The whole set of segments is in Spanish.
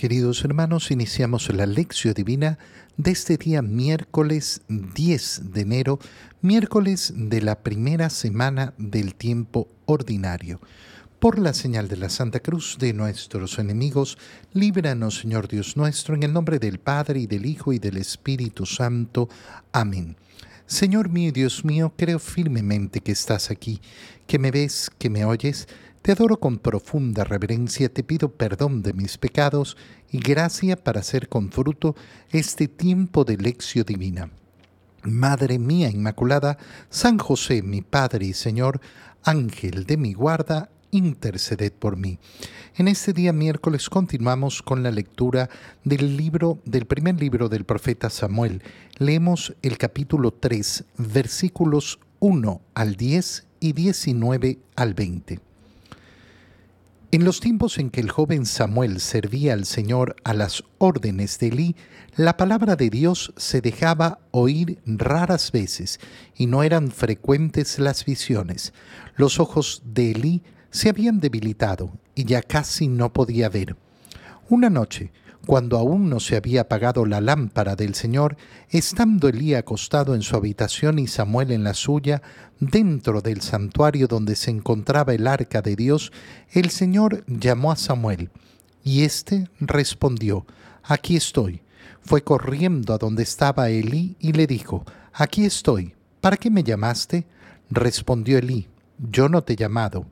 Queridos hermanos, iniciamos la lección divina de este día miércoles 10 de enero, miércoles de la primera semana del tiempo ordinario. Por la señal de la Santa Cruz de nuestros enemigos, líbranos, Señor Dios nuestro, en el nombre del Padre y del Hijo y del Espíritu Santo. Amén. Señor mío y Dios mío, creo firmemente que estás aquí, que me ves, que me oyes te adoro con profunda reverencia, te pido perdón de mis pecados y gracia para hacer con fruto este tiempo de lección divina. Madre mía Inmaculada, San José, mi Padre y Señor, Ángel de mi guarda, interceded por mí. En este día miércoles continuamos con la lectura del libro del primer libro del profeta Samuel. Leemos el capítulo 3, versículos 1 al 10 y 19 al 20. En los tiempos en que el joven Samuel servía al Señor a las órdenes de Elí, la palabra de Dios se dejaba oír raras veces y no eran frecuentes las visiones. Los ojos de Elí se habían debilitado y ya casi no podía ver. Una noche, cuando aún no se había apagado la lámpara del Señor, estando Elí acostado en su habitación y Samuel en la suya, dentro del santuario donde se encontraba el arca de Dios, el Señor llamó a Samuel, y éste respondió, Aquí estoy. Fue corriendo a donde estaba Elí y le dijo, Aquí estoy. ¿Para qué me llamaste? Respondió Elí, Yo no te he llamado.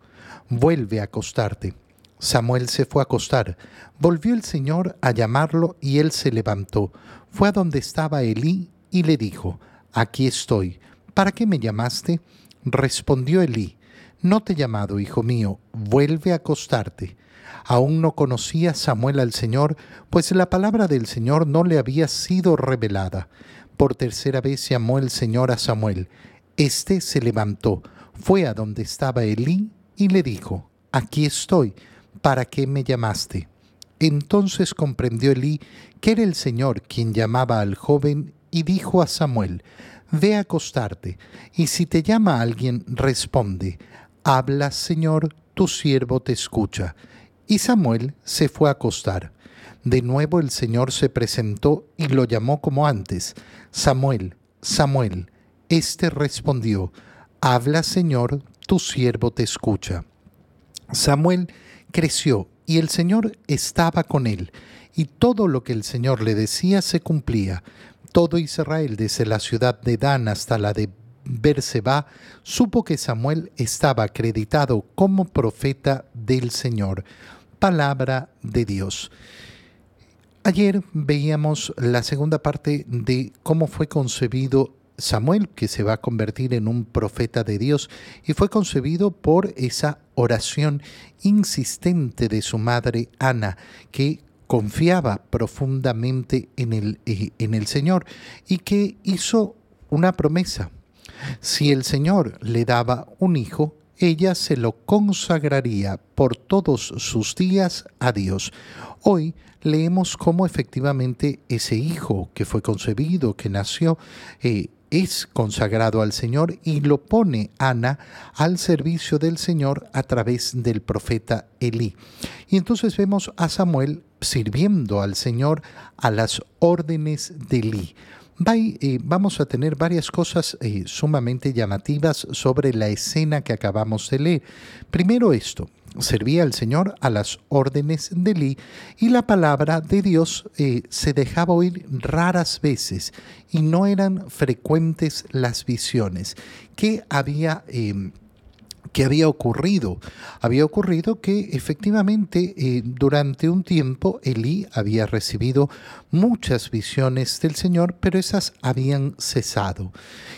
Vuelve a acostarte. Samuel se fue a acostar. Volvió el Señor a llamarlo y él se levantó. Fue a donde estaba Elí y le dijo, Aquí estoy. ¿Para qué me llamaste? Respondió Elí, No te he llamado, hijo mío, vuelve a acostarte. Aún no conocía Samuel al Señor, pues la palabra del Señor no le había sido revelada. Por tercera vez llamó el Señor a Samuel. Este se levantó, fue a donde estaba Elí y le dijo, Aquí estoy ¿para qué me llamaste? Entonces comprendió Elí que era el Señor quien llamaba al joven y dijo a Samuel, Ve a acostarte, y si te llama alguien, responde, Habla, Señor, tu siervo te escucha. Y Samuel se fue a acostar. De nuevo el Señor se presentó y lo llamó como antes, Samuel, Samuel. Este respondió, Habla, Señor, tu siervo te escucha. Samuel creció y el Señor estaba con él, y todo lo que el Señor le decía se cumplía. Todo Israel, desde la ciudad de Dan hasta la de Berseba, supo que Samuel estaba acreditado como profeta del Señor. Palabra de Dios. Ayer veíamos la segunda parte de cómo fue concebido Samuel, que se va a convertir en un profeta de Dios, y fue concebido por esa oración insistente de su madre Ana, que confiaba profundamente en el, eh, en el Señor y que hizo una promesa. Si el Señor le daba un hijo, ella se lo consagraría por todos sus días a Dios. Hoy leemos cómo efectivamente ese hijo que fue concebido, que nació, eh, es consagrado al Señor y lo pone Ana al servicio del Señor a través del profeta Elí. Y entonces vemos a Samuel sirviendo al Señor a las órdenes de Elí. Eh, vamos a tener varias cosas eh, sumamente llamativas sobre la escena que acabamos de leer. Primero esto, servía al Señor a las órdenes de Lee y la palabra de Dios eh, se dejaba oír raras veces y no eran frecuentes las visiones. ¿Qué había... Em, ¿Qué había ocurrido? Había ocurrido que efectivamente eh, durante un tiempo Elí había recibido muchas visiones del Señor, pero esas habían cesado.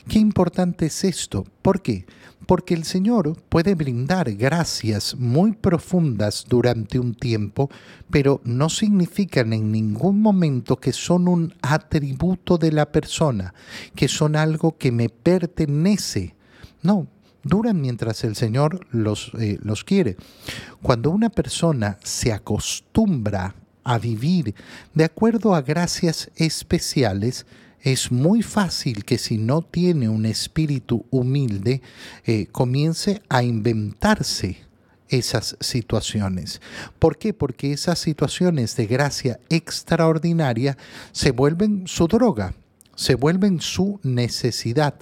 Qué importante es esto. ¿Por qué? Porque el Señor puede brindar gracias muy profundas durante un tiempo, pero no significan en ningún momento que son un atributo de la persona, que son algo que me pertenece. No, duran mientras el Señor los, eh, los quiere. Cuando una persona se acostumbra a vivir de acuerdo a gracias especiales, es muy fácil que si no tiene un espíritu humilde, eh, comience a inventarse esas situaciones. ¿Por qué? Porque esas situaciones de gracia extraordinaria se vuelven su droga se vuelven su necesidad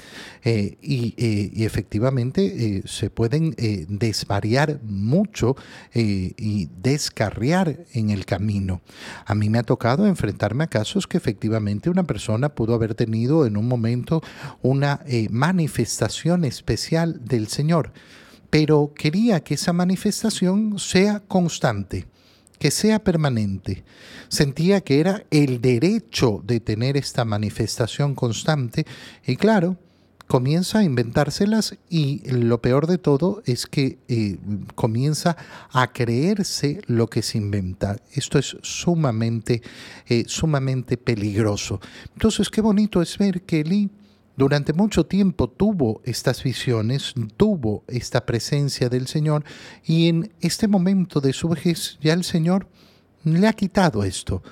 eh, eh, y, efectivamente eh, se pueden desvariar mucho y descarriar en el camino. A mí me ha tocado enfrentarme a casos que efectivamente una persona pudo haber tenido en un momento una manifestación especial del Señor, pero quería que esa manifestación sea constante que sea permanente. Sentía que era el derecho de tener esta manifestación constante y claro, comienza a inventárselas y lo peor de todo es que eh, comienza a creerse lo que se inventa. Esto es sumamente, eh, sumamente peligroso. Entonces, qué bonito es ver que Lee durante mucho tiempo tuvo estas visiones, tuvo esta presencia del Señor y en este momento de su vejez ya el Señor le ha quitado esto.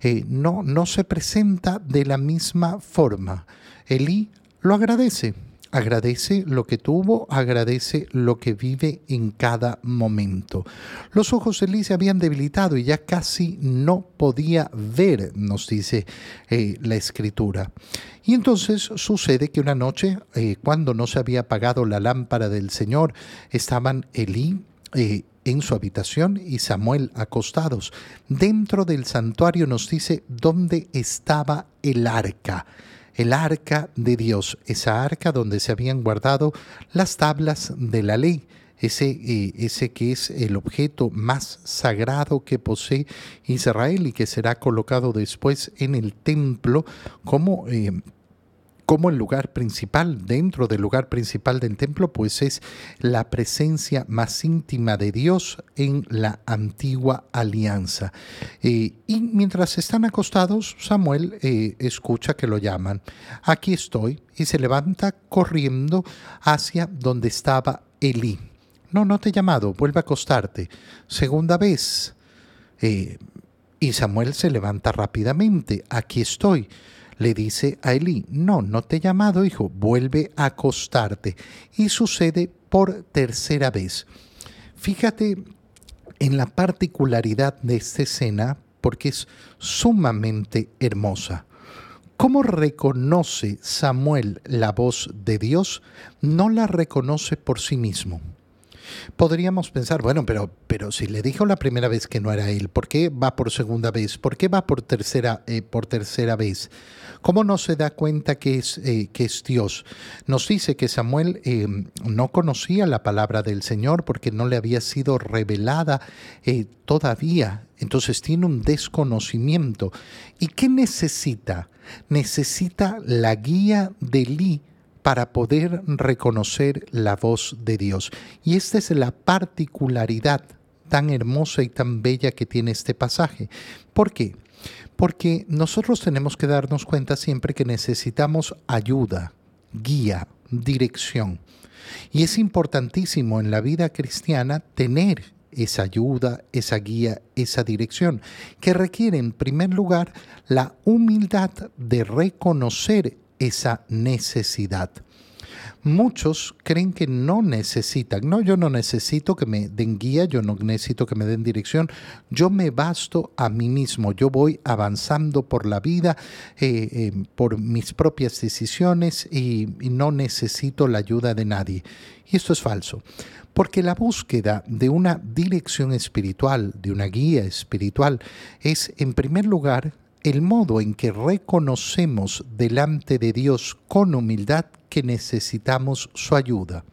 Eh, no, no se presenta de la misma forma. Elí lo agradece, agradece lo que tuvo, agradece lo que vive en cada momento. Los ojos de Elí se habían debilitado y ya casi no podía ver, nos dice eh, la escritura. Y entonces sucede que una noche, eh, cuando no se había apagado la lámpara del Señor, estaban Elí, eh, en su habitación y Samuel acostados. Dentro del santuario nos dice dónde estaba el arca el arca de Dios, esa arca donde se habían guardado las tablas de la ley, ese, eh, ese que es el objeto más sagrado que posee Israel y que será colocado después en el templo como... Eh, como el lugar principal, dentro del lugar principal del templo, pues es la presencia más íntima de Dios en la antigua alianza. Eh, y mientras están acostados, Samuel eh, escucha que lo llaman. Aquí estoy, y se levanta corriendo hacia donde estaba Elí. No, no te he llamado, vuelve a acostarte. Segunda vez. Eh, y Samuel se levanta rápidamente. Aquí estoy le dice a Elí, no, no te he llamado, hijo, vuelve a acostarte. Y sucede por tercera vez. Fíjate en la particularidad de esta escena porque es sumamente hermosa. ¿Cómo reconoce Samuel la voz de Dios? No la reconoce por sí mismo. Podríamos pensar, bueno, pero, pero si le dijo la primera vez que no era él, ¿por qué va por segunda vez? ¿Por qué va por tercera, eh, por tercera vez? ¿Cómo no se da cuenta que es, eh, que es Dios? Nos dice que Samuel eh, no conocía la palabra del Señor porque no le había sido revelada todavía. Entonces tiene un desconocimiento. ¿Y qué necesita? Necesita la guía de Lee para poder reconocer la voz de Dios. Y esta es la particularidad tan hermosa y tan bella que tiene este pasaje. ¿Por qué? Porque nosotros tenemos que darnos cuenta siempre que necesitamos ayuda, guía, dirección. Y es importantísimo en la vida cristiana tener esa ayuda, esa guía, esa dirección, que requiere en primer lugar la humildad de reconocer esa necesidad. Muchos creen que no necesitan. No, yo no necesito que me den guía, yo no necesito que me den dirección. Yo me basto a mí mismo. Yo voy avanzando por la vida, eh, eh, por mis propias decisiones y, y no necesito la ayuda de nadie. Y esto es falso. Porque la búsqueda de una dirección espiritual, de una guía espiritual, es en primer lugar el modo en que reconocemos delante de Dios con humildad que necesitamos su ayuda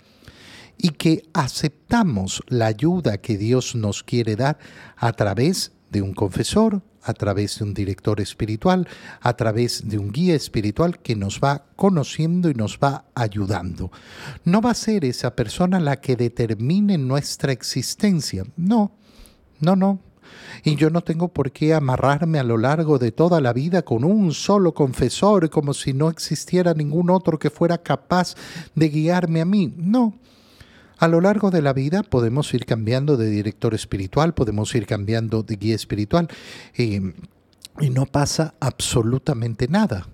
y que aceptamos la ayuda que Dios nos quiere dar a través de un confesor, a través de un director espiritual, a través de un guía espiritual que nos va conociendo y nos va ayudando. No va a ser esa persona la que determine nuestra existencia, no, no, no, y yo no tengo por qué amarrarme a lo largo de toda la vida con un solo confesor como si no existiera ningún otro que fuera capaz de guiarme a mí. No. A lo largo de la vida podemos ir cambiando de director espiritual, podemos ir cambiando de guía espiritual y no pasa absolutamente nada.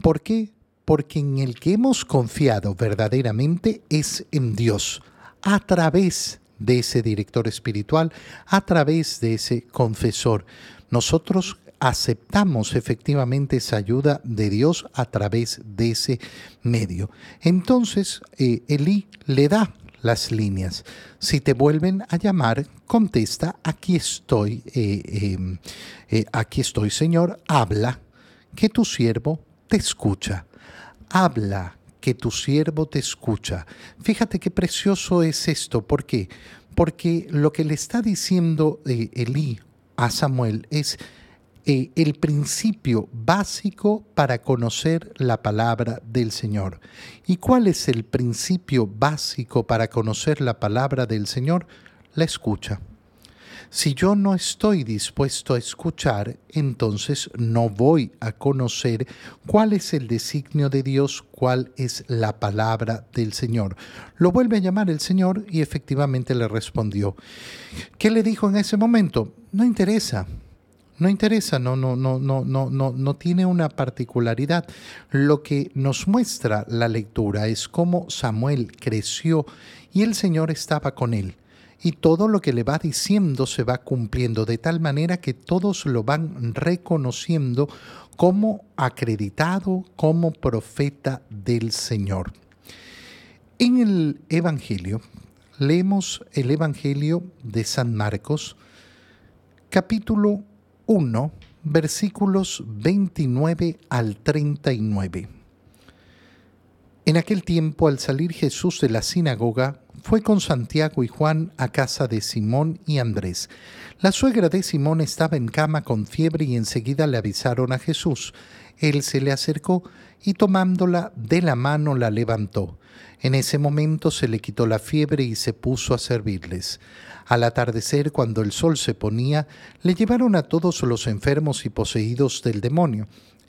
¿Por qué? Porque en el que hemos confiado verdaderamente es en Dios, a través de ese director espiritual, a través de ese confesor. Nosotros aceptamos efectivamente esa ayuda de Dios a través de ese medio. Entonces, eh, Elí le da las líneas. Si te vuelven a llamar, contesta, aquí estoy, eh, em, eh, aquí estoy, Señor, habla, que tu siervo te escucha. Habla, que tu siervo te escucha. Fíjate qué precioso es esto. ¿Por qué? Porque lo que le está diciendo Elí a Samuel es, eh, el principio básico para conocer la palabra del Señor. ¿Y cuál es el principio básico para conocer la palabra del Señor? La escucha. Si yo no estoy dispuesto a escuchar, entonces no voy a conocer cuál es el designio de Dios, cuál es la palabra del Señor. Lo vuelve a llamar el Señor y efectivamente le respondió. ¿Qué le dijo en ese momento? No interesa, no interesa, no, no, no, no, no, no, no tiene una particularidad. Lo que nos muestra la lectura es cómo Samuel creció y el Señor estaba con él. Y todo lo que le va diciendo se va cumpliendo de tal manera que todos lo van reconociendo como acreditado como profeta del Señor. En el Evangelio, leemos el Evangelio de San Marcos, capítulo 1, versículos 29 al 39. En aquel tiempo, al salir Jesús de la sinagoga, fue con Santiago y Juan a casa de Simón y Andrés. La suegra de Simón estaba en cama con fiebre y enseguida le avisaron a Jesús. Él se le acercó y tomándola de la mano la levantó. En ese momento se le quitó la fiebre y se puso a servirles. Al atardecer, cuando el sol se ponía, le llevaron a todos los enfermos y poseídos del demonio,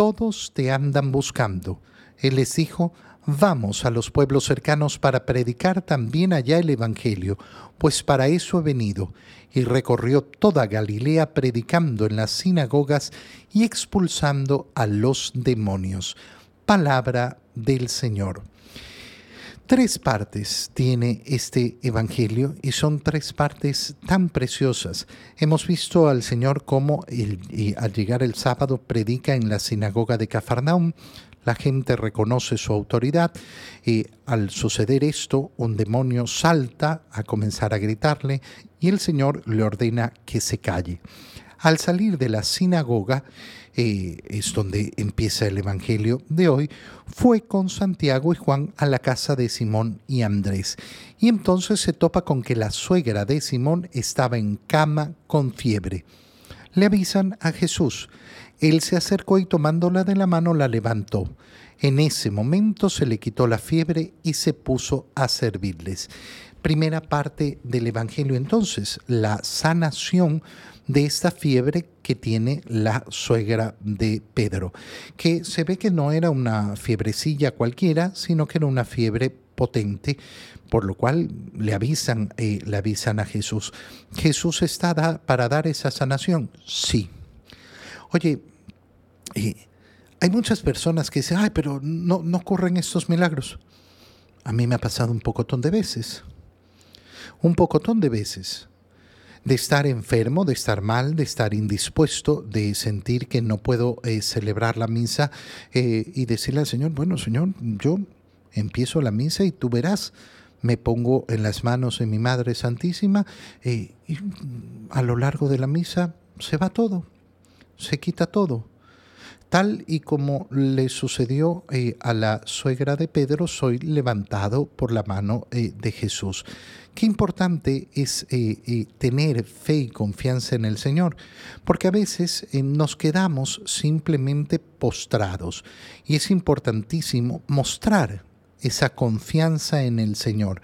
Todos te andan buscando. Él les dijo, Vamos a los pueblos cercanos para predicar también allá el Evangelio, pues para eso he venido. Y recorrió toda Galilea predicando en las sinagogas y expulsando a los demonios. Palabra del Señor. Tres partes tiene este Evangelio y son tres partes tan preciosas. Hemos visto al Señor cómo al llegar el sábado predica en la sinagoga de Cafarnaum, la gente reconoce su autoridad y al suceder esto, un demonio salta a comenzar a gritarle y el Señor le ordena que se calle. Al salir de la sinagoga, eh, es donde empieza el Evangelio de hoy, fue con Santiago y Juan a la casa de Simón y Andrés. Y entonces se topa con que la suegra de Simón estaba en cama con fiebre. Le avisan a Jesús. Él se acercó y tomándola de la mano la levantó. En ese momento se le quitó la fiebre y se puso a servirles. Primera parte del Evangelio entonces, la sanación de esta fiebre que tiene la suegra de Pedro, que se ve que no era una fiebrecilla cualquiera, sino que era una fiebre potente, por lo cual le avisan, eh, le avisan a Jesús. ¿Jesús está para dar esa sanación? Sí. Oye, hay muchas personas que dicen, ay, pero no, no ocurren estos milagros. A mí me ha pasado un pocotón de veces. Un pocotón de veces. De estar enfermo, de estar mal, de estar indispuesto, de sentir que no puedo eh, celebrar la misa eh, y decirle al Señor, bueno, Señor, yo empiezo la misa y tú verás, me pongo en las manos de mi Madre Santísima eh, y a lo largo de la misa se va todo, se quita todo tal y como le sucedió a la suegra de Pedro, soy levantado por la mano de Jesús. Qué importante es eh, tener fe y confianza en el Señor, porque a veces nos quedamos simplemente postrados y es importantísimo mostrar esa confianza en el Señor.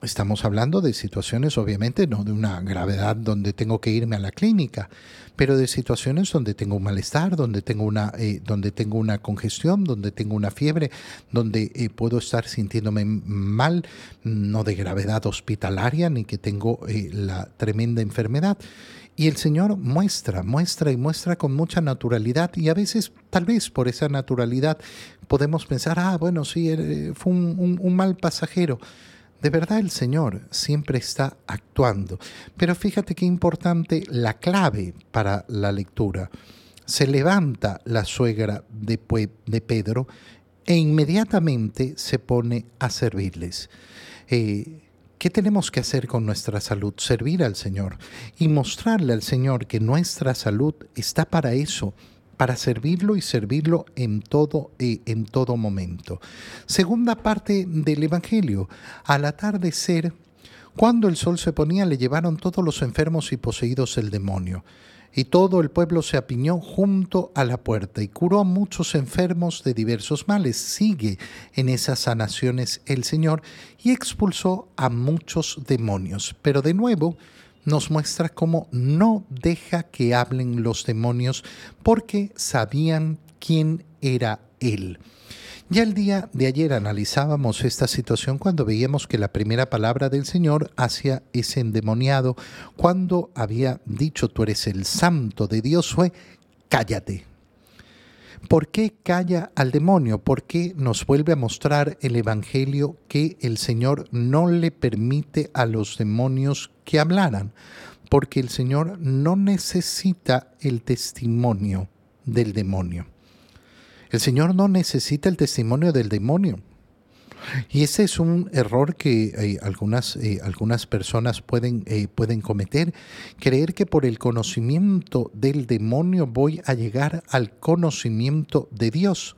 Estamos hablando de situaciones, obviamente, no de una gravedad donde tengo que irme a la clínica, pero de situaciones donde tengo un malestar, donde tengo una, eh, donde tengo una congestión, donde tengo una fiebre, donde eh, puedo estar sintiéndome mal, no de gravedad hospitalaria, ni que tengo eh, la tremenda enfermedad. Y el Señor muestra, muestra y muestra con mucha naturalidad y a veces, tal vez por esa naturalidad, podemos pensar, ah, bueno, sí, fue un mal pasajero de verdad el Señor siempre está actuando. Pero fíjate qué importante la clave para la lectura. Se levanta la suegra de, Pedro e inmediatamente se pone a servirles. Eh, ¿Qué tenemos que hacer con nuestra salud? Servir al Señor y mostrarle al Señor que nuestra salud está para eso, para servirlo y servirlo en todo, eh, en todo momento. Segunda parte del Evangelio. Al atardecer, cuando el sol se ponía, le llevaron todos los enfermos y poseídos el demonio. Y todo el pueblo se apiñó junto a la puerta y curó a muchos enfermos de diversos males. Sigue en esas sanaciones el Señor y expulsó a muchos demonios. Pero de nuevo, nos muestra cómo no deja que hablen los demonios porque sabían quién era Él. Ya el día de ayer analizábamos esta situación cuando veíamos que la primera palabra del Señor hacia ese endemoniado, cuando había dicho tú eres el santo de Dios, fue cállate. ¿Por qué calla al demonio? ¿Por qué nos vuelve a mostrar el Evangelio que el Señor no le permite a los demonios que hablaran? Porque el Señor no necesita el testimonio del demonio. El Señor no necesita el testimonio del demonio. Y ese es un error que eh, algunas, eh, algunas personas pueden, eh, pueden cometer, creer que por el conocimiento del demonio voy a llegar al conocimiento de Dios.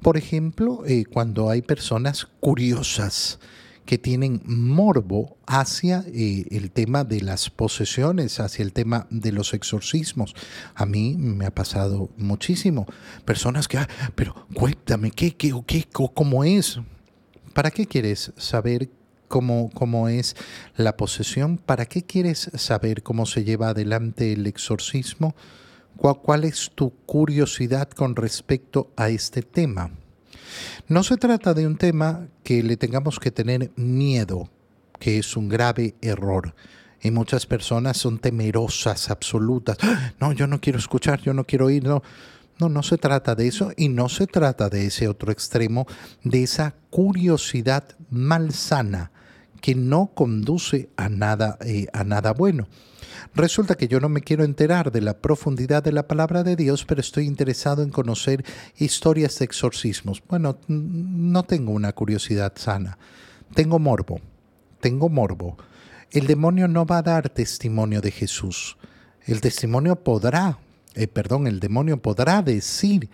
Por ejemplo, cuando hay personas curiosas, que tienen morbo hacia el tema de las posesiones, hacia el tema de los exorcismos. A mí me ha pasado muchísimo. Personas que, ah, pero cuéntame, ¿qué, qué, qué, cómo es? ¿Para qué quieres saber cómo, cómo es la posesión? ¿Para qué quieres saber cómo se lleva adelante el exorcismo? ¿Cuál es tu curiosidad con respecto a este tema? No se trata de un tema que le tengamos que tener miedo, que es un grave error. Y muchas personas son temerosas, absolutas. ¡Ah! No, yo no quiero escuchar, yo no quiero oír, no. No, se trata de eso y no se trata de ese otro extremo, de esa curiosidad malsana que no conduce a nada, eh, a nada bueno. Resulta que yo no me quiero enterar de la profundidad de la palabra de Dios, pero estoy interesado en conocer historias de exorcismos. Bueno, no tengo una curiosidad sana, tengo morbo, tengo morbo. El demonio no va a dar testimonio de Jesús. El testimonio podrá eh, perdón, el demonio podrá decir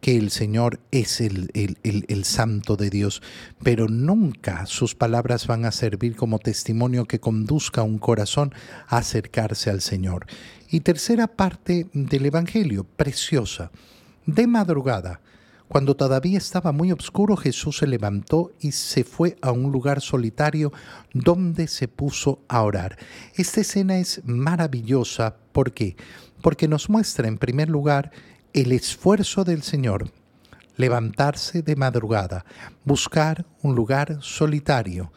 que el Señor es el, el, santo de Dios, pero nunca sus palabras van a servir como testimonio que conduzca a un corazón a acercarse al Señor. Y tercera parte del Evangelio, preciosa. De madrugada, cuando todavía estaba muy oscuro, Jesús se levantó y se fue a un lugar solitario donde se puso a orar. Esta escena es maravillosa. ¿Por qué? Porque nos muestra en primer lugar el esfuerzo del Señor, levantarse de madrugada, buscar un lugar solitario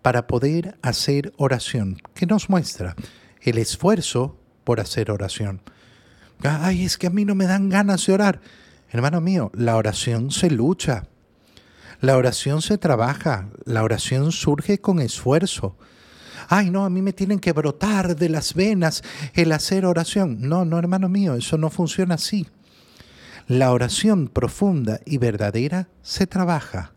para poder hacer oración. ¿Qué nos muestra? El esfuerzo por hacer oración. Ay, es que a mí no me dan ganas de orar. Hermano mío, la oración se lucha. La oración se trabaja, la oración surge con esfuerzo ay no, a mí me tienen que brotar de las venas el hacer oración. No, no, hermano mío, eso no funciona así. La oración profunda y verdadera se trabaja.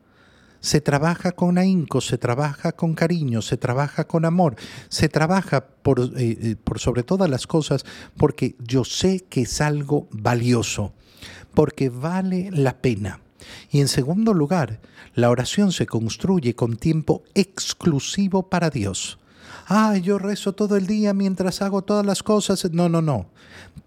Se trabaja con ahínco, se trabaja con cariño, se trabaja con amor, se trabaja por, eh, eh, sobre todas las cosas porque yo sé que es algo valioso, porque vale la pena. Y en segundo lugar, la oración se construye con tiempo exclusivo para Dios ay, yo rezo todo el día mientras hago todas las cosas. No, no, no.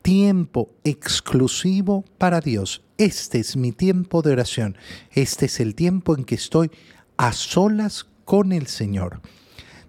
Tiempo exclusivo para Dios. Este es mi tiempo de oración. Este es el tiempo en que estoy a solas con el Señor.